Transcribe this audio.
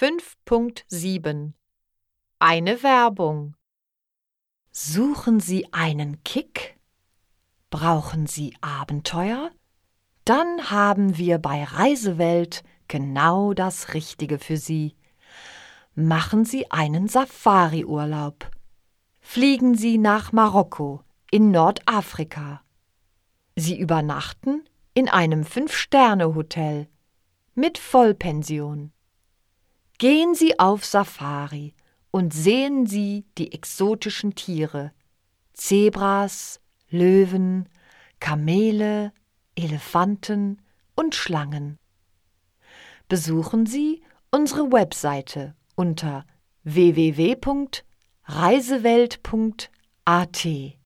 5.7 Eine Werbung Suchen Sie einen Kick? Brauchen Sie Abenteuer? Dann haben wir bei Reisewelt genau das Richtige für Sie. Machen Sie einen Safari-Urlaub. Fliegen Sie nach Marokko in Nordafrika. Sie übernachten in einem Fünf-Sterne-Hotel mit Vollpension. Gehen Sie auf Safari und sehen Sie die exotischen Tiere Zebras, Löwen, Kamele, Elefanten und Schlangen. Besuchen Sie unsere Webseite unter www.reisewelt.at.